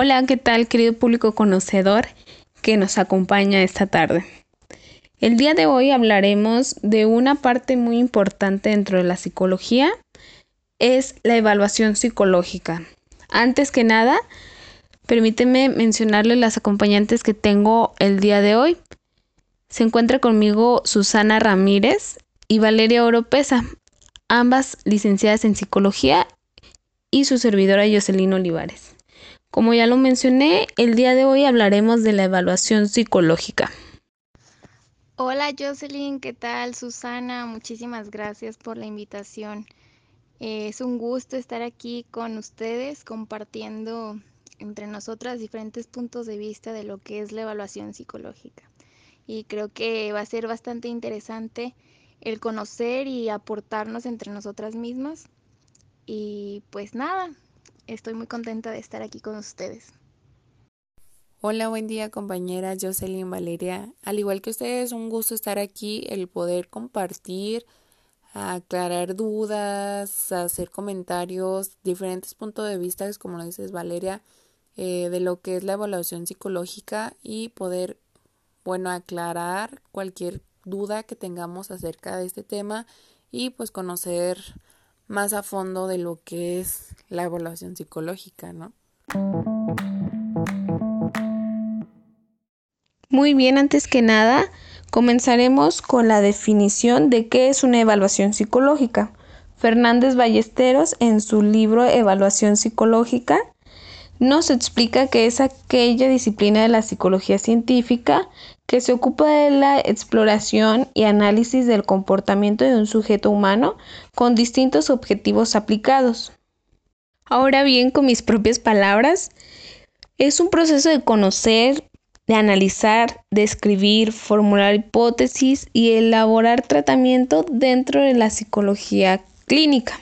Hola, ¿qué tal querido público conocedor que nos acompaña esta tarde? El día de hoy hablaremos de una parte muy importante dentro de la psicología, es la evaluación psicológica. Antes que nada, permíteme mencionarle las acompañantes que tengo el día de hoy. Se encuentra conmigo Susana Ramírez y Valeria Oropesa, ambas licenciadas en psicología, y su servidora Jocelyn Olivares. Como ya lo mencioné, el día de hoy hablaremos de la evaluación psicológica. Hola Jocelyn, ¿qué tal? Susana, muchísimas gracias por la invitación. Eh, es un gusto estar aquí con ustedes compartiendo entre nosotras diferentes puntos de vista de lo que es la evaluación psicológica. Y creo que va a ser bastante interesante el conocer y aportarnos entre nosotras mismas. Y pues nada, estoy muy contenta de estar aquí con ustedes. Hola, buen día compañera Jocelyn Valeria. Al igual que ustedes, un gusto estar aquí, el poder compartir, aclarar dudas, hacer comentarios, diferentes puntos de vista, como lo dices Valeria, eh, de lo que es la evaluación psicológica y poder, bueno, aclarar cualquier duda que tengamos acerca de este tema y pues conocer más a fondo de lo que es la evaluación psicológica, ¿no? Muy bien, antes que nada, comenzaremos con la definición de qué es una evaluación psicológica. Fernández Ballesteros, en su libro Evaluación Psicológica, nos explica que es aquella disciplina de la psicología científica que se ocupa de la exploración y análisis del comportamiento de un sujeto humano con distintos objetivos aplicados. Ahora bien, con mis propias palabras, es un proceso de conocer, de analizar, de escribir, formular hipótesis y elaborar tratamiento dentro de la psicología clínica.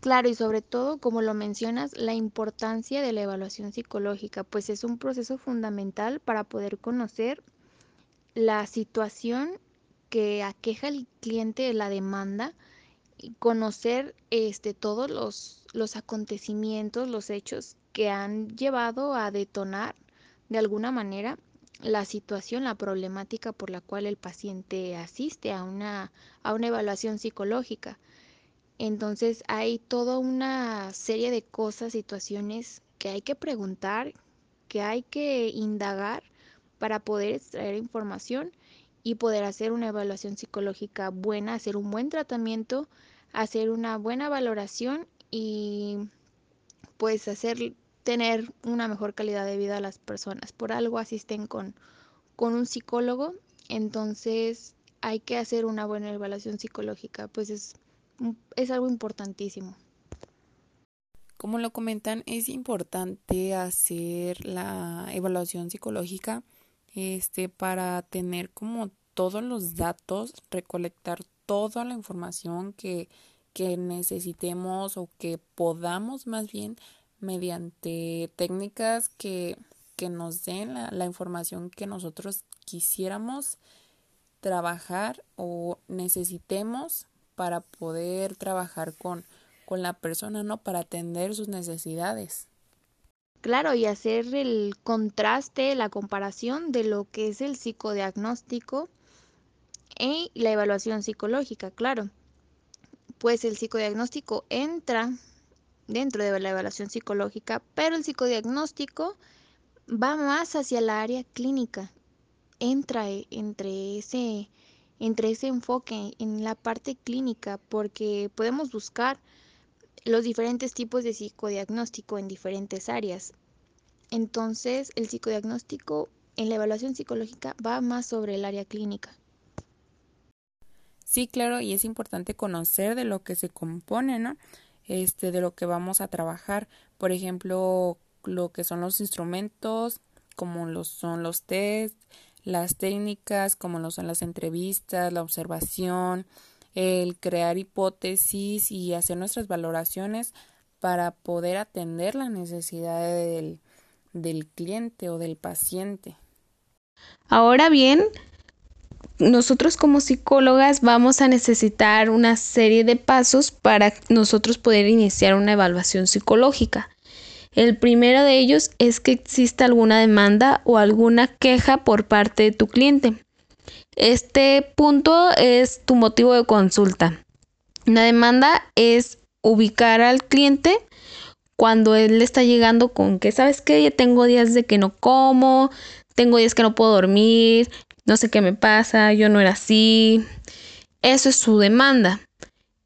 Claro, y sobre todo, como lo mencionas, la importancia de la evaluación psicológica, pues es un proceso fundamental para poder conocer la situación que aqueja al cliente de la demanda y conocer este, todos los, los acontecimientos, los hechos que han llevado a detonar de alguna manera la situación, la problemática por la cual el paciente asiste a una, a una evaluación psicológica. Entonces hay toda una serie de cosas, situaciones que hay que preguntar, que hay que indagar para poder extraer información y poder hacer una evaluación psicológica buena, hacer un buen tratamiento, hacer una buena valoración y pues hacer tener una mejor calidad de vida a las personas. Por algo asisten con, con un psicólogo, entonces hay que hacer una buena evaluación psicológica, pues es es algo importantísimo. Como lo comentan, es importante hacer la evaluación psicológica este para tener como todos los datos, recolectar toda la información que, que necesitemos o que podamos más bien mediante técnicas que, que nos den la, la información que nosotros quisiéramos trabajar o necesitemos para poder trabajar con, con la persona, ¿no? Para atender sus necesidades. Claro, y hacer el contraste, la comparación de lo que es el psicodiagnóstico y la evaluación psicológica, claro. Pues el psicodiagnóstico entra dentro de la evaluación psicológica, pero el psicodiagnóstico va más hacia la área clínica, entra e, entre ese entre ese enfoque en la parte clínica porque podemos buscar los diferentes tipos de psicodiagnóstico en diferentes áreas. Entonces, el psicodiagnóstico en la evaluación psicológica va más sobre el área clínica. Sí, claro, y es importante conocer de lo que se compone, ¿no? Este, de lo que vamos a trabajar. Por ejemplo, lo que son los instrumentos, como los son los test, las técnicas como lo son las entrevistas, la observación, el crear hipótesis y hacer nuestras valoraciones para poder atender la necesidad del, del cliente o del paciente. Ahora bien, nosotros como psicólogas vamos a necesitar una serie de pasos para nosotros poder iniciar una evaluación psicológica. El primero de ellos es que exista alguna demanda o alguna queja por parte de tu cliente. Este punto es tu motivo de consulta. Una demanda es ubicar al cliente cuando él está llegando con que, ¿sabes qué? Ya tengo días de que no como, tengo días que no puedo dormir, no sé qué me pasa, yo no era así. Eso es su demanda.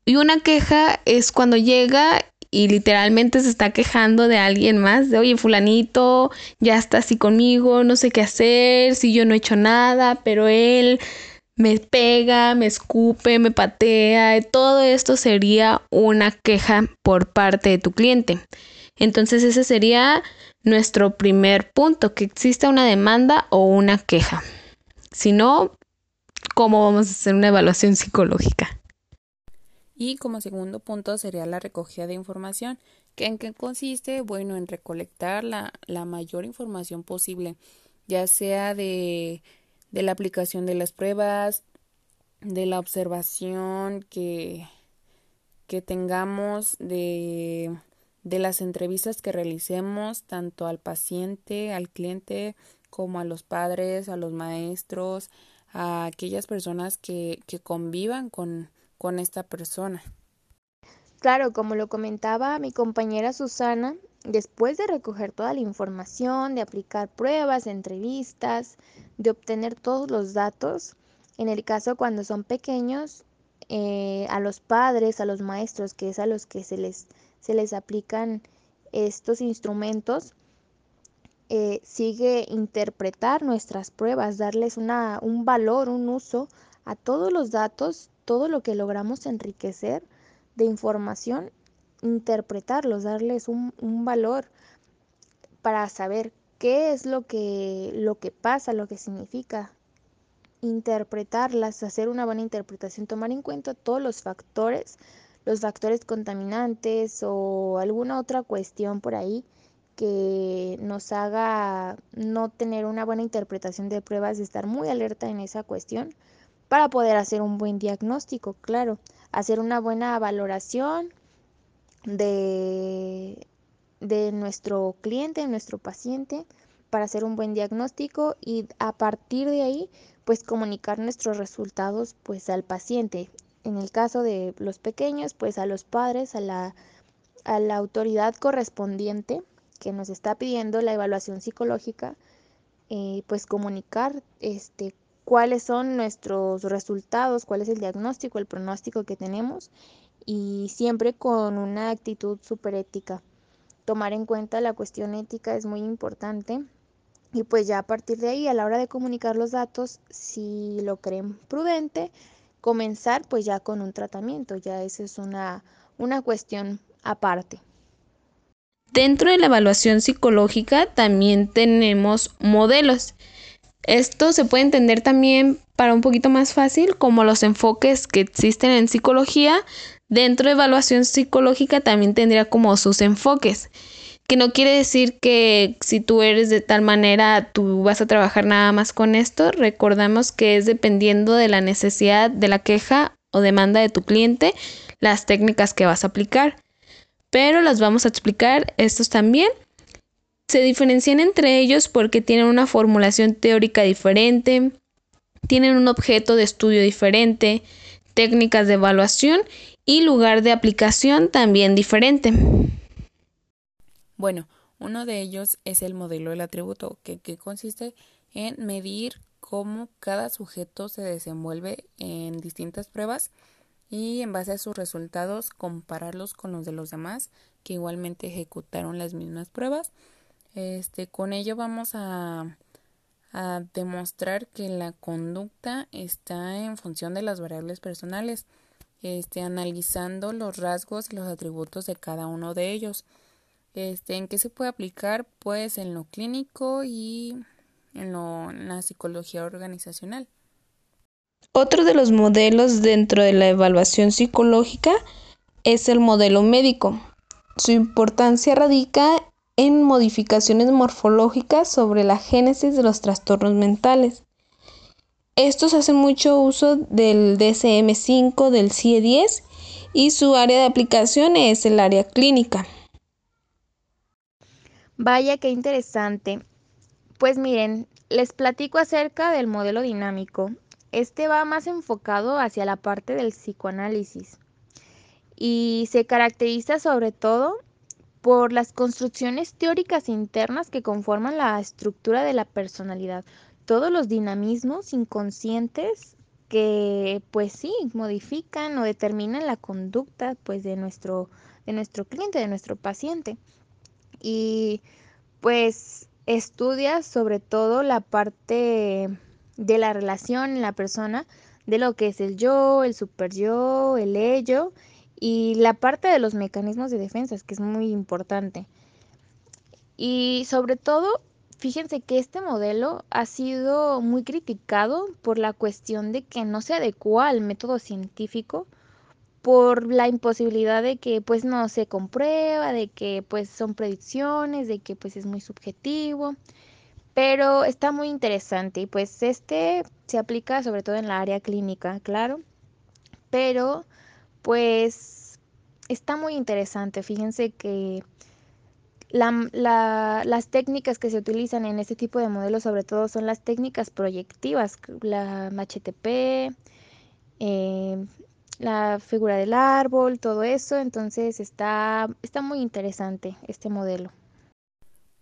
Y una queja es cuando llega y literalmente se está quejando de alguien más, de oye, fulanito ya está así conmigo, no sé qué hacer, si yo no he hecho nada, pero él me pega, me escupe, me patea, todo esto sería una queja por parte de tu cliente. Entonces ese sería nuestro primer punto, que exista una demanda o una queja. Si no, ¿cómo vamos a hacer una evaluación psicológica? Y como segundo punto sería la recogida de información, que en qué consiste, bueno, en recolectar la, la mayor información posible, ya sea de, de la aplicación de las pruebas, de la observación que, que tengamos, de, de las entrevistas que realicemos tanto al paciente, al cliente, como a los padres, a los maestros, a aquellas personas que, que convivan con, con esta persona. Claro, como lo comentaba mi compañera Susana, después de recoger toda la información, de aplicar pruebas, entrevistas, de obtener todos los datos, en el caso cuando son pequeños, eh, a los padres, a los maestros, que es a los que se les, se les aplican estos instrumentos, eh, sigue interpretar nuestras pruebas, darles una, un valor, un uso a todos los datos todo lo que logramos enriquecer de información, interpretarlos, darles un, valor para saber qué es lo que, lo que pasa, lo que significa, interpretarlas, hacer una buena interpretación, tomar en cuenta todos los factores, los factores contaminantes o alguna otra cuestión por ahí que nos haga no tener una buena interpretación de pruebas, estar muy alerta en esa cuestión para poder hacer un buen diagnóstico, claro, hacer una buena valoración de, de nuestro cliente, nuestro paciente, para hacer un buen diagnóstico y a partir de ahí, pues comunicar nuestros resultados pues al paciente. En el caso de los pequeños, pues a los padres, a la, a la autoridad correspondiente que nos está pidiendo la evaluación psicológica, eh, pues comunicar este, cuáles son nuestros resultados, cuál es el diagnóstico, el pronóstico que tenemos y siempre con una actitud súper ética. Tomar en cuenta la cuestión ética es muy importante y pues ya a partir de ahí, a la hora de comunicar los datos, si lo creen prudente, comenzar pues ya con un tratamiento, ya esa es una, una cuestión aparte. Dentro de la evaluación psicológica también tenemos modelos. Esto se puede entender también para un poquito más fácil como los enfoques que existen en psicología. Dentro de evaluación psicológica también tendría como sus enfoques, que no quiere decir que si tú eres de tal manera tú vas a trabajar nada más con esto. Recordamos que es dependiendo de la necesidad de la queja o demanda de tu cliente las técnicas que vas a aplicar. Pero las vamos a explicar estos también se diferencian entre ellos porque tienen una formulación teórica diferente, tienen un objeto de estudio diferente, técnicas de evaluación y lugar de aplicación también diferente. Bueno, uno de ellos es el modelo del atributo, que, consiste en medir cómo cada sujeto se desenvuelve en distintas pruebas y en base a sus resultados compararlos con los de los demás que igualmente ejecutaron las mismas pruebas este, con ello vamos a, a demostrar que la conducta está en función de las variables personales, este, analizando los rasgos y los atributos de cada uno de ellos. Este, ¿En qué se puede aplicar? Pues en lo clínico y en, lo, en la psicología organizacional. Otro de los modelos dentro de la evaluación psicológica es el modelo médico. Su importancia radica en modificaciones morfológicas sobre la génesis de los trastornos mentales. Estos hacen mucho uso del DSM5, del CIE-10 y su área de aplicación es el área clínica. Vaya, qué interesante. Pues miren, les platico acerca del modelo dinámico. Este va más enfocado hacia la parte del psicoanálisis y se caracteriza sobre todo por las construcciones teóricas internas que conforman la estructura de la personalidad, todos los dinamismos inconscientes que pues sí modifican o determinan la conducta pues de nuestro de nuestro cliente, de nuestro paciente. Y pues estudia sobre todo la parte de la relación en la persona, de lo que es el yo, el super yo, el ello y la parte de los mecanismos de defensa, que es muy importante. Y sobre todo, fíjense que este modelo ha sido muy criticado por la cuestión de que no se adecua al método científico por la imposibilidad de que pues no se comprueba, de que pues son predicciones, de que pues es muy subjetivo, pero está muy interesante y pues este se aplica sobre todo en la área clínica, claro, pero pues está muy interesante, fíjense que las técnicas que se utilizan en este tipo de modelos sobre todo son las técnicas proyectivas, la HTP, eh, la figura del árbol, todo eso. Entonces está, está muy interesante este modelo.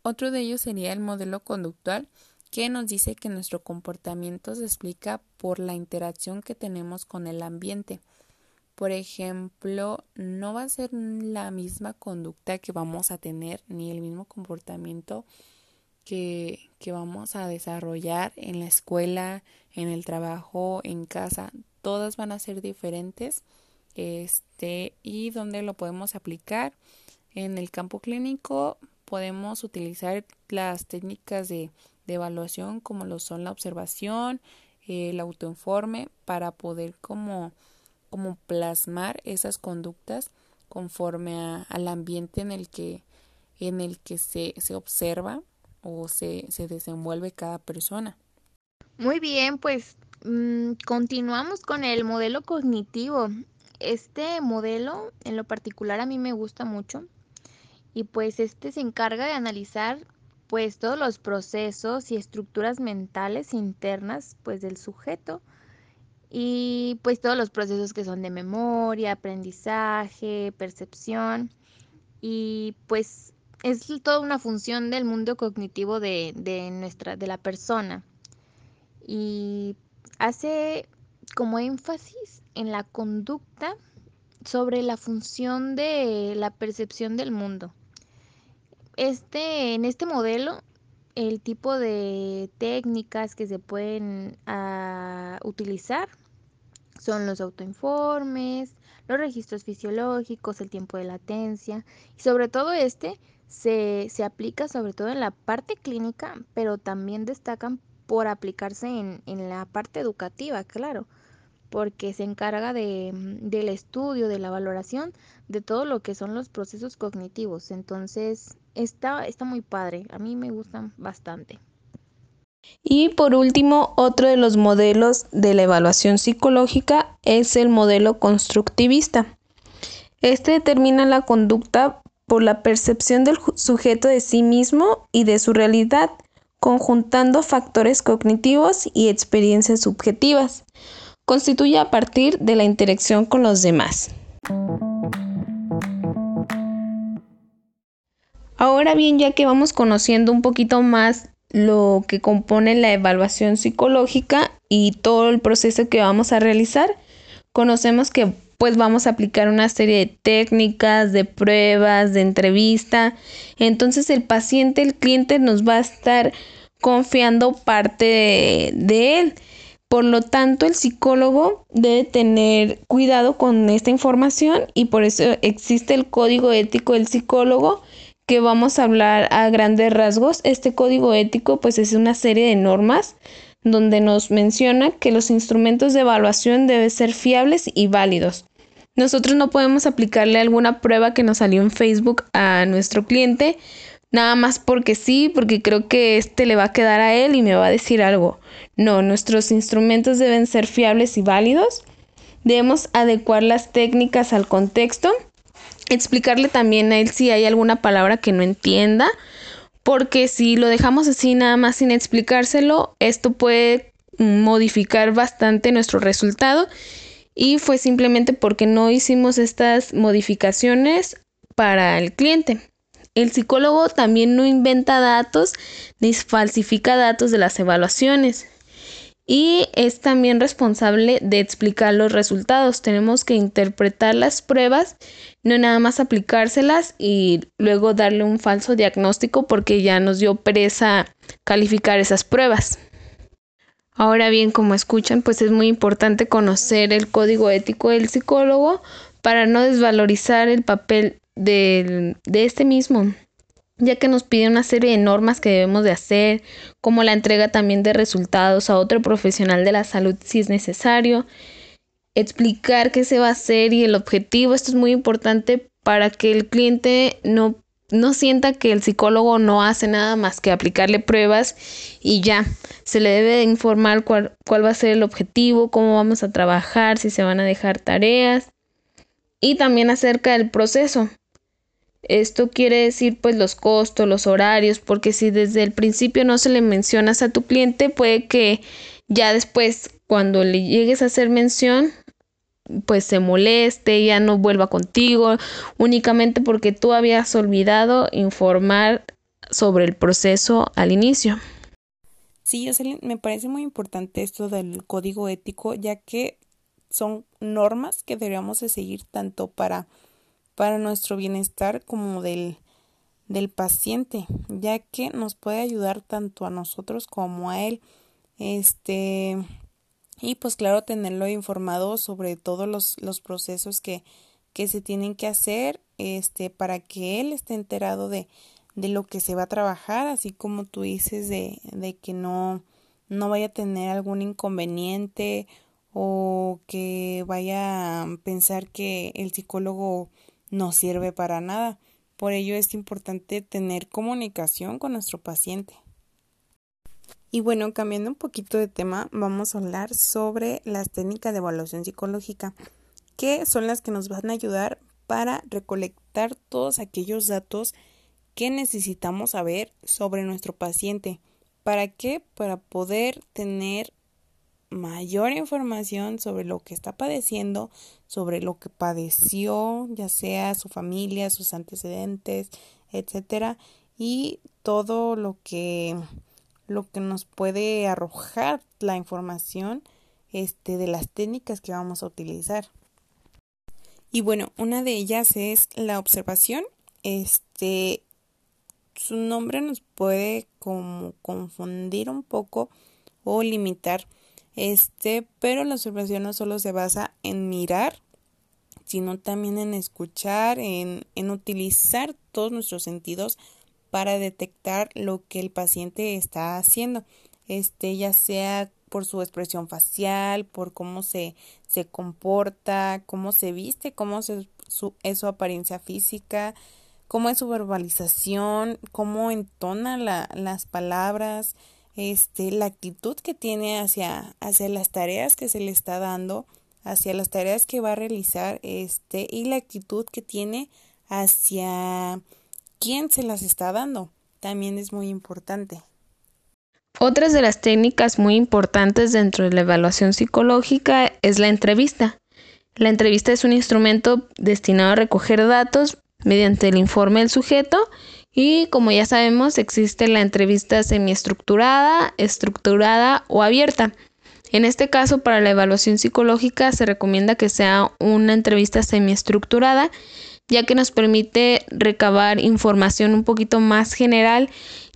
Otro de ellos sería el modelo conductual, que nos dice que nuestro comportamiento se explica por la interacción que tenemos con el ambiente. Por ejemplo, no va a ser la misma conducta que vamos a tener ni el mismo comportamiento que, que vamos a desarrollar en la escuela, en el trabajo, en casa. Todas van a ser diferentes este y donde lo podemos aplicar. En el campo clínico podemos utilizar las técnicas de, evaluación como lo son la observación el autoinforme para poder como, como plasmar esas conductas conforme al ambiente en el que en el que se, se observa o se, se desenvuelve cada persona. Muy bien, pues Mm, continuamos con el modelo cognitivo. Este modelo en lo particular a mí me gusta mucho y pues este se encarga de analizar pues todos los procesos y estructuras mentales internas pues del sujeto y pues todos los procesos que son de memoria, aprendizaje, percepción y pues es toda una función del mundo cognitivo de, de nuestra de la persona y hace como énfasis en la conducta sobre la función de la percepción del mundo. Este, en este modelo, el tipo de técnicas que se pueden ah, utilizar son los autoinformes, los registros fisiológicos, el tiempo de latencia y sobre todo este se, se aplica sobre todo en la parte clínica, pero también destacan por aplicarse en, la parte educativa, claro, porque se encarga de, del estudio, de la valoración de todo lo que son los procesos cognitivos. Entonces, está, está muy padre, a mí me gustan bastante. Y por último, otro de los modelos de la evaluación psicológica es el modelo constructivista. Este determina la conducta por la percepción del sujeto de sí mismo y de su realidad conjuntando factores cognitivos y experiencias subjetivas. Constituye a partir de la interacción con los demás. Ahora bien, ya que vamos conociendo un poquito más lo que compone la evaluación psicológica y todo el proceso que vamos a realizar, conocemos que pues vamos a aplicar una serie de técnicas, de pruebas, de entrevista. Entonces el paciente, el cliente nos va a estar confiando parte de, él. Por lo tanto, el psicólogo debe tener cuidado con esta información y por eso existe el código ético del psicólogo que vamos a hablar a grandes rasgos. Este código ético pues es una serie de normas donde nos menciona que los instrumentos de evaluación deben ser fiables y válidos. Nosotros no podemos aplicarle alguna prueba que nos salió en Facebook a nuestro cliente, nada más porque sí, porque creo que este le va a quedar a él y me va a decir algo. No, nuestros instrumentos deben ser fiables y válidos. Debemos adecuar las técnicas al contexto, explicarle también a él si hay alguna palabra que no entienda porque si lo dejamos así nada más sin explicárselo, esto puede modificar bastante nuestro resultado y fue simplemente porque no hicimos estas modificaciones para el cliente. El psicólogo también no inventa datos ni falsifica datos de las evaluaciones y es también responsable de explicar los resultados. Tenemos que interpretar las pruebas, no nada más aplicárselas y luego darle un falso diagnóstico porque ya nos dio pereza calificar esas pruebas. Ahora bien, como escuchan, pues es muy importante conocer el código ético del psicólogo para no desvalorizar el papel de, de este mismo ya que nos pide una serie de normas que debemos de hacer, como la entrega también de resultados a otro profesional de la salud si es necesario, explicar qué se va a hacer y el objetivo. Esto es muy importante para que el cliente no no sienta que el psicólogo no hace nada más que aplicarle pruebas y ya. Se le debe informar cuál, cuál, va a ser el objetivo, cómo vamos a trabajar, si se van a dejar tareas y también acerca del proceso. Esto quiere decir pues los costos, los horarios, porque si desde el principio no se le mencionas a tu cliente, puede que ya después cuando le llegues a hacer mención pues se moleste, ya no vuelva contigo, únicamente porque tú habías olvidado informar sobre el proceso al inicio. Sí, Jocelyn, me parece muy importante esto del código ético, ya que son normas que deberíamos de seguir tanto para, para nuestro bienestar como del, del paciente, ya que nos puede ayudar tanto a nosotros como a él. Este, y pues claro tenerlo informado sobre todos los, los procesos que, que se tienen que hacer este para que él esté enterado de, de lo que se va a trabajar así como tú dices de, de que no no vaya a tener algún inconveniente o que vaya a pensar que el psicólogo no sirve para nada. Por ello es importante tener comunicación con nuestro paciente. Y bueno, cambiando un poquito de tema, vamos a hablar sobre las técnicas de evaluación psicológica, que son las que nos van a ayudar para recolectar todos aquellos datos que necesitamos saber sobre nuestro paciente. ¿Para qué? Para poder tener mayor información sobre lo que está padeciendo, sobre lo que padeció, ya sea su familia, sus antecedentes, etcétera, y todo lo que lo que nos puede arrojar la información este, de las técnicas que vamos a utilizar. Y bueno, una de ellas es la observación. Este, su nombre nos puede como confundir un poco o limitar. Este, pero la observación no solo se basa en mirar, sino también en escuchar, en, en utilizar todos nuestros sentidos para detectar lo que el paciente está haciendo, este ya sea por su expresión facial, por cómo se, se comporta, cómo se viste, cómo se, su, es su apariencia física, cómo es su verbalización, cómo entona la, las palabras, este, la actitud que tiene hacia, hacia las tareas que se le está dando, hacia las tareas que va a realizar, este, y la actitud que tiene hacia quién se las está dando. También es muy importante. Otras de las técnicas muy importantes dentro de la evaluación psicológica es la entrevista. La entrevista es un instrumento destinado a recoger datos mediante el informe del sujeto y como ya sabemos existe la entrevista semiestructurada, estructurada o abierta. En este caso, para la evaluación psicológica se recomienda que sea una entrevista semiestructurada ya que nos permite recabar información un poquito más general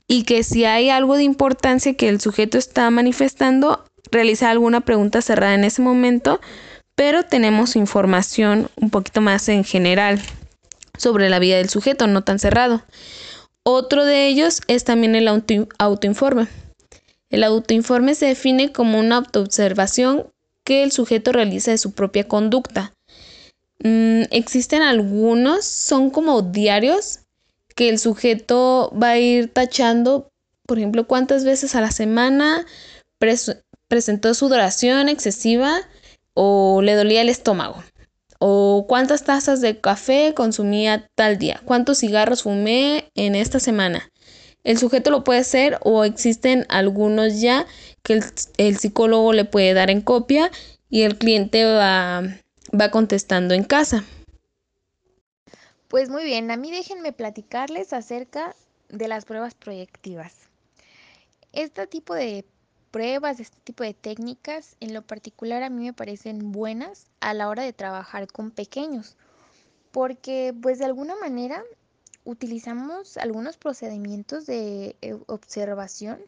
y que si hay algo de importancia que el sujeto está manifestando, realiza alguna pregunta cerrada en ese momento, pero tenemos información un poquito más en general sobre la vida del sujeto, no tan cerrado. Otro de ellos es también el autoinforme. El autoinforme se define como una autoobservación que el sujeto realiza de su propia conducta. Mm, existen algunos, son como diarios que el sujeto va a ir tachando, por ejemplo, cuántas veces a la semana presentó sudoración excesiva o le dolía el estómago, o cuántas tazas de café consumía tal día, cuántos cigarros fumé en esta semana. el sujeto lo puede hacer o existen algunos ya que el, psicólogo le puede dar en copia y el cliente va, va contestando en casa. Pues muy bien, a mí déjenme platicarles acerca de las pruebas proyectivas. Este tipo de pruebas, este tipo de técnicas, en lo particular a mí me parecen buenas a la hora de trabajar con pequeños, porque pues de alguna manera utilizamos algunos procedimientos de eh, observación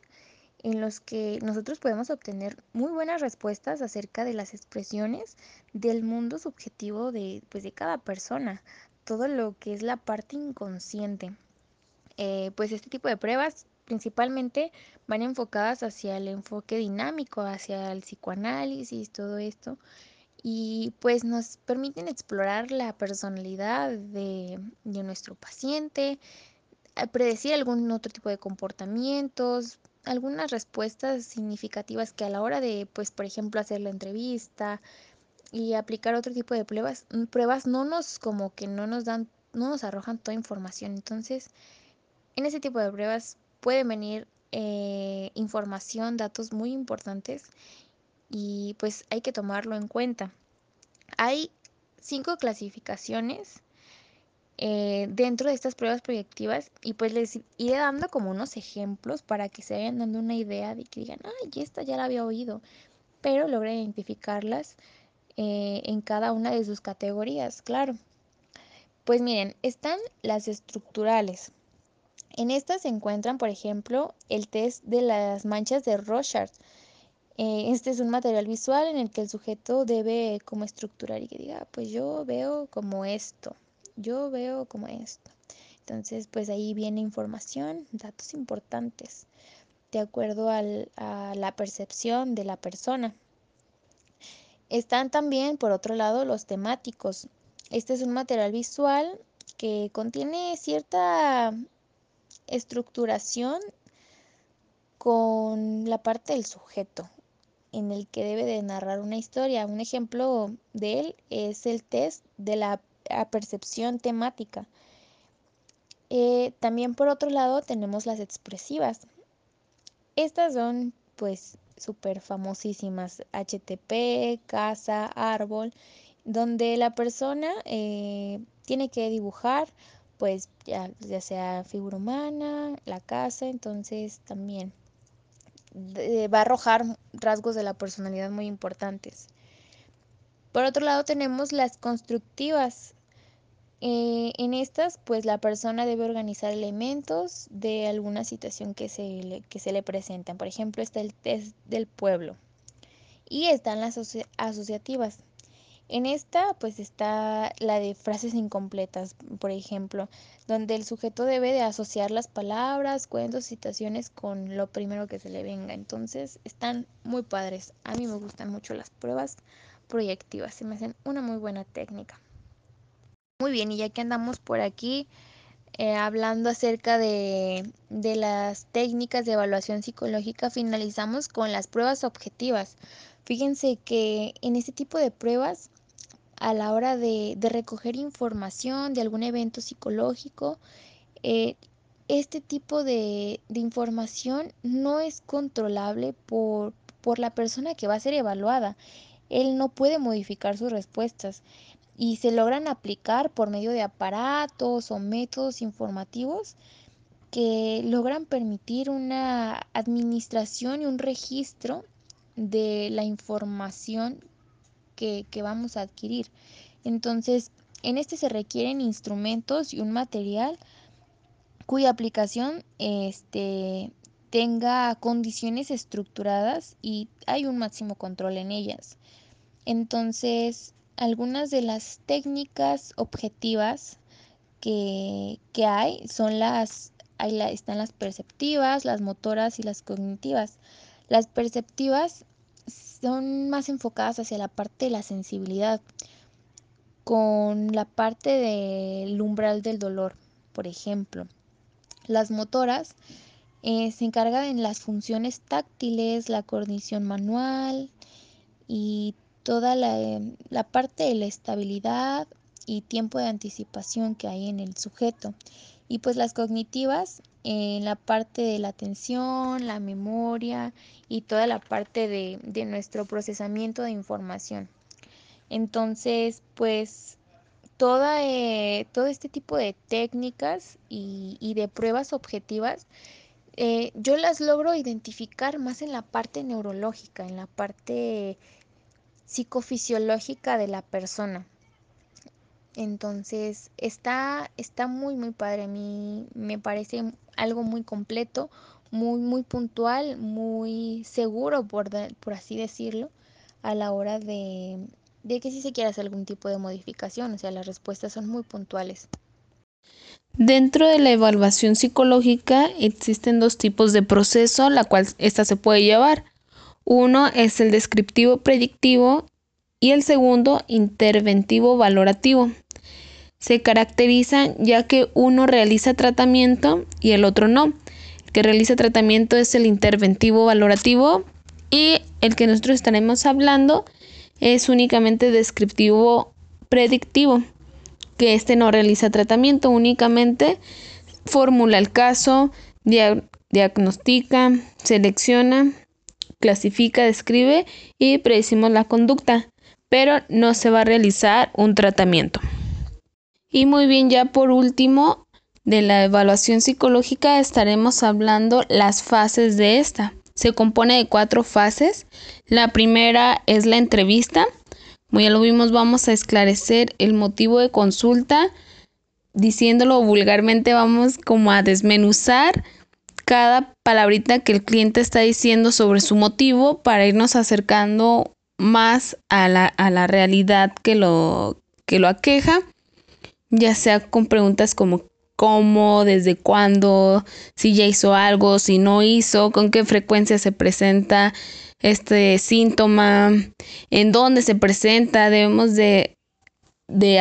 en los que nosotros podemos obtener muy buenas respuestas acerca de las expresiones del mundo subjetivo de, pues, de cada persona, todo lo que es la parte inconsciente. Eh, pues este tipo de pruebas principalmente van enfocadas hacia el enfoque dinámico, hacia el psicoanálisis, todo esto. Y pues nos permiten explorar la personalidad de, de nuestro paciente, predecir algún otro tipo de comportamientos, algunas respuestas significativas que a la hora de, pues, por ejemplo, hacer la entrevista y aplicar otro tipo de pruebas, pruebas no nos como que no nos dan, no nos arrojan toda información. Entonces, en ese tipo de pruebas pueden venir eh, información, datos muy importantes y pues hay que tomarlo en cuenta. Hay cinco clasificaciones eh, dentro de estas pruebas proyectivas y pues les iré dando como unos ejemplos para que se vayan dando una idea de que digan, ay, esta ya la había oído, pero logre identificarlas eh, en cada una de sus categorías, claro. Pues miren, están las estructurales. En estas se encuentran, por ejemplo, el test de las manchas de Rorschach. Eh, este es un material visual en el que el sujeto debe como estructurar y que diga, pues yo veo como esto, yo veo como esto. Entonces, pues ahí viene información, datos importantes, de acuerdo a la percepción de la persona. Están también, por otro lado, los temáticos. Este es un material visual que contiene cierta estructuración con la parte del sujeto en el que debe de narrar una historia. Un ejemplo de él es el test de la percepción temática. Eh, también por otro lado tenemos las expresivas. Estas son pues súper famosísimas, HTP, casa, árbol, donde la persona eh, tiene que dibujar pues ya, ya sea figura humana, la casa, entonces también va a arrojar rasgos de la personalidad muy importantes. Por otro lado tenemos las constructivas. Eh, en estas, pues la persona debe organizar elementos de alguna situación que se le, que se le presentan. Por ejemplo, está el test del pueblo. Y están las asociativas. En esta, pues está la de frases incompletas, por ejemplo, donde el sujeto debe de asociar las palabras, cuentos, situaciones con lo primero que se le venga. Entonces, están muy padres. A mí me gustan mucho las pruebas proyectivas, se me hacen una muy buena técnica. Muy bien, y ya que andamos por aquí eh, hablando acerca de, de las técnicas de evaluación psicológica, finalizamos con las pruebas objetivas. Fíjense que en este tipo de pruebas a la hora de, recoger información de algún evento psicológico, eh, este tipo de, información no es controlable por, por la persona que va a ser evaluada. Él no puede modificar sus respuestas y se logran aplicar por medio de aparatos o métodos informativos que logran permitir una administración y un registro de la información que, vamos a adquirir. Entonces, en este se requieren instrumentos y un material cuya aplicación este, tenga condiciones estructuradas y hay un máximo control en ellas. Entonces, algunas de las técnicas objetivas que, que hay son las, están las perceptivas, las motoras y las cognitivas. Las perceptivas son más enfocadas hacia la parte de la sensibilidad, con la parte del umbral del dolor, por ejemplo. Las motoras eh, se encargan en las funciones táctiles, la coordinación manual y toda la, la parte de la estabilidad y tiempo de anticipación que hay en el sujeto. Y pues las cognitivas en la parte de la atención, la memoria y toda la parte de, de nuestro procesamiento de información. Entonces, pues toda, eh, todo este tipo de técnicas y, y de pruebas objetivas, eh, yo las logro identificar más en la parte neurológica, en la parte psicofisiológica de la persona. Entonces, está, está muy, muy padre. A mí me parece algo muy completo, muy, muy puntual, muy seguro, por, por así decirlo, a la hora de, de que si se quiere hacer algún tipo de modificación. O sea, las respuestas son muy puntuales. Dentro de la evaluación psicológica existen dos tipos de proceso, la cual esta se puede llevar. Uno es el descriptivo predictivo y el segundo interventivo valorativo. Se caracterizan ya que uno realiza tratamiento y el otro no. El que realiza tratamiento es el interventivo valorativo y el que nosotros estaremos hablando es únicamente descriptivo predictivo que éste no realiza tratamiento, únicamente formula el caso, diagnostica, selecciona, clasifica, describe y predecimos la conducta, pero no se va a realizar un tratamiento. Y muy bien, ya por último, de la evaluación psicológica estaremos hablando las fases de esta. Se compone de cuatro fases. La primera es la entrevista, como ya lo vimos, vamos a esclarecer el motivo de consulta. Diciéndolo vulgarmente, vamos como a desmenuzar cada palabrita que el cliente está diciendo sobre su motivo para irnos acercando más a la, a la realidad que lo, que lo aqueja, ya sea con preguntas como cómo, desde cuándo, si ya hizo algo, si no hizo, con qué frecuencia se presenta este síntoma, en dónde se presenta, debemos de,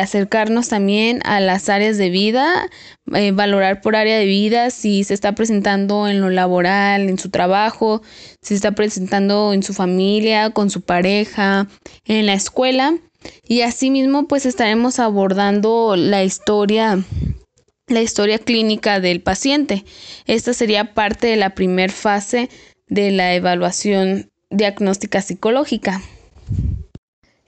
acercarnos también a las áreas de vida, eh, valorar por área de vida si se está presentando en lo laboral, en su trabajo, si se está presentando en su familia, con su pareja, en la escuela. Y asimismo, pues estaremos abordando la historia la historia clínica del paciente. Esta sería parte de la primera fase de la evaluación diagnóstica psicológica.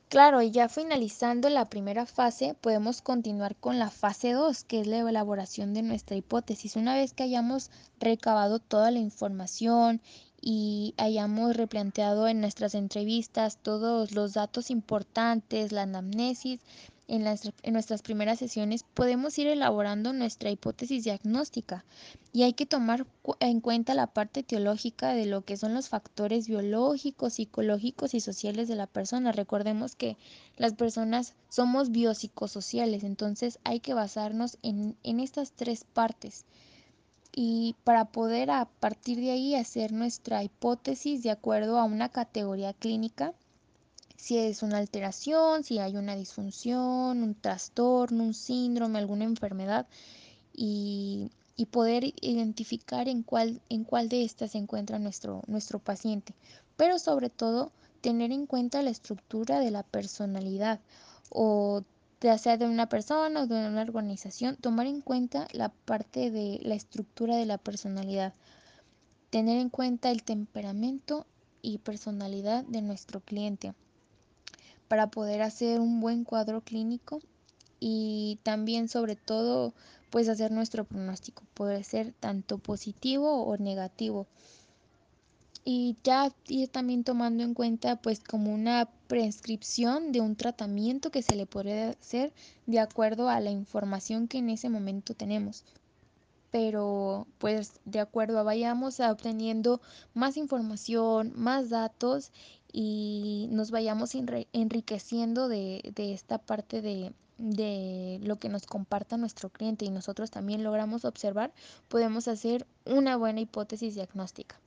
Claro, y ya finalizando la primera fase, podemos continuar con la fase 2, que es la elaboración de nuestra hipótesis. Una vez que hayamos recabado toda la información y hayamos replanteado en nuestras entrevistas todos los datos importantes, la anamnesis, en, nuestras primeras sesiones, podemos ir elaborando nuestra hipótesis diagnóstica y hay que tomar en cuenta la parte teológica de lo que son los factores biológicos, psicológicos y sociales de la persona. Recordemos que las personas somos biopsicosociales, entonces hay que basarnos en estas tres partes y para poder a partir de ahí hacer nuestra hipótesis de acuerdo a una categoría clínica si es una alteración, si hay una disfunción, un trastorno, un síndrome, alguna enfermedad y, poder identificar en cuál, en cuál de estas se encuentra nuestro, nuestro paciente. Pero sobre todo, tener en cuenta la estructura de la personalidad o ya sea de una persona o de una organización, tomar en cuenta la parte de la estructura de la personalidad, tener en cuenta el temperamento y personalidad de nuestro cliente para poder hacer un buen cuadro clínico y también sobre todo pues hacer nuestro pronóstico. Puede ser tanto positivo o negativo y ya ir también tomando en cuenta pues como una prescripción de un tratamiento que se le puede hacer de acuerdo a la información que en ese momento tenemos pero pues de acuerdo a vayamos obteniendo más información, más datos y nos vayamos enriqueciendo de, esta parte de, de lo que nos comparta nuestro cliente y nosotros también logramos observar, podemos hacer una buena hipótesis diagnóstica.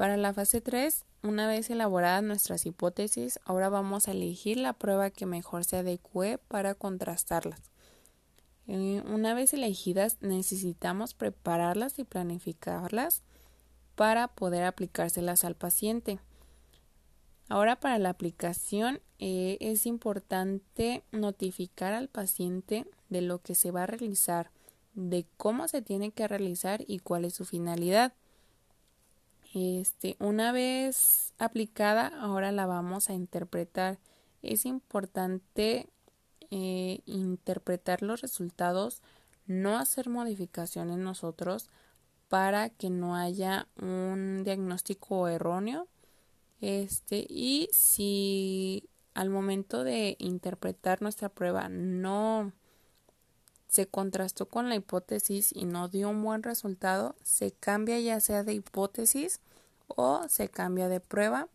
Para la fase 3, una vez elaboradas nuestras hipótesis, ahora vamos a elegir la prueba que mejor se adecue para contrastarlas. Eh, una vez elegidas, necesitamos prepararlas y planificarlas para poder aplicárselas al paciente. Ahora para la aplicación eh, es importante notificar al paciente de lo que se va a realizar, de cómo se tiene que realizar y cuál es su finalidad. Este, una vez aplicada, ahora la vamos a interpretar. Es importante eh, interpretar los resultados, no hacer modificaciones nosotros para que no haya un diagnóstico erróneo. Este, y si al momento de interpretar nuestra prueba no se contrastó con la hipótesis y no dio un buen resultado, se cambia ya sea de hipótesis o se cambia de prueba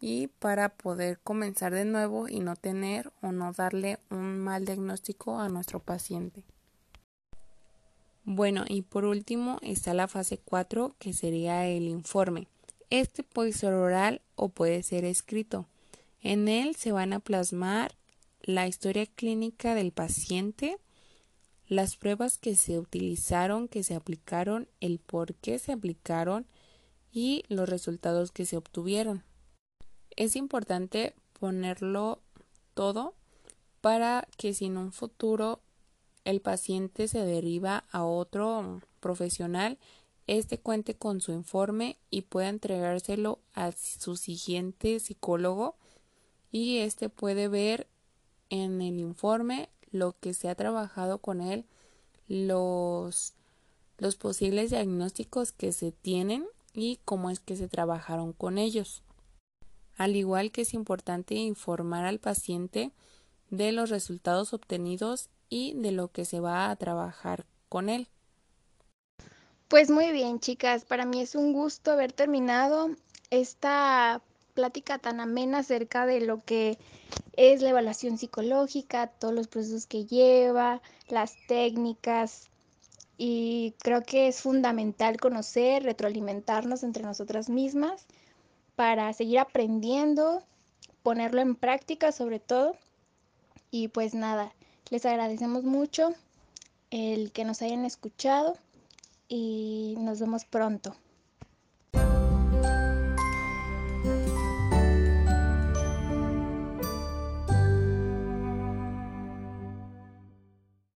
y para poder comenzar de nuevo y no tener o no darle un mal diagnóstico a nuestro paciente. Bueno, y por último está la fase 4 que sería el informe. Este puede ser oral o puede ser escrito. En él se van a plasmar la historia clínica del paciente, las pruebas que se utilizaron, que se aplicaron, el por qué se aplicaron y los resultados que se obtuvieron. Es importante ponerlo todo para que si en un futuro el paciente se deriva a otro profesional, este cuente con su informe y pueda entregárselo a su siguiente psicólogo y este puede ver en el informe lo que se ha trabajado con él, los, posibles diagnósticos que se tienen y cómo es que se trabajaron con ellos. Al igual que es importante informar al paciente de los resultados obtenidos y de lo que se va a trabajar con él. Pues muy bien, chicas, para mí es un gusto haber terminado esta plática tan amena acerca de lo que es la evaluación psicológica, todos los procesos que lleva, las técnicas y creo que es fundamental conocer, retroalimentarnos entre nosotras mismas para seguir aprendiendo, ponerlo en práctica sobre todo. Y pues nada, les agradecemos mucho el que nos hayan escuchado y nos vemos pronto.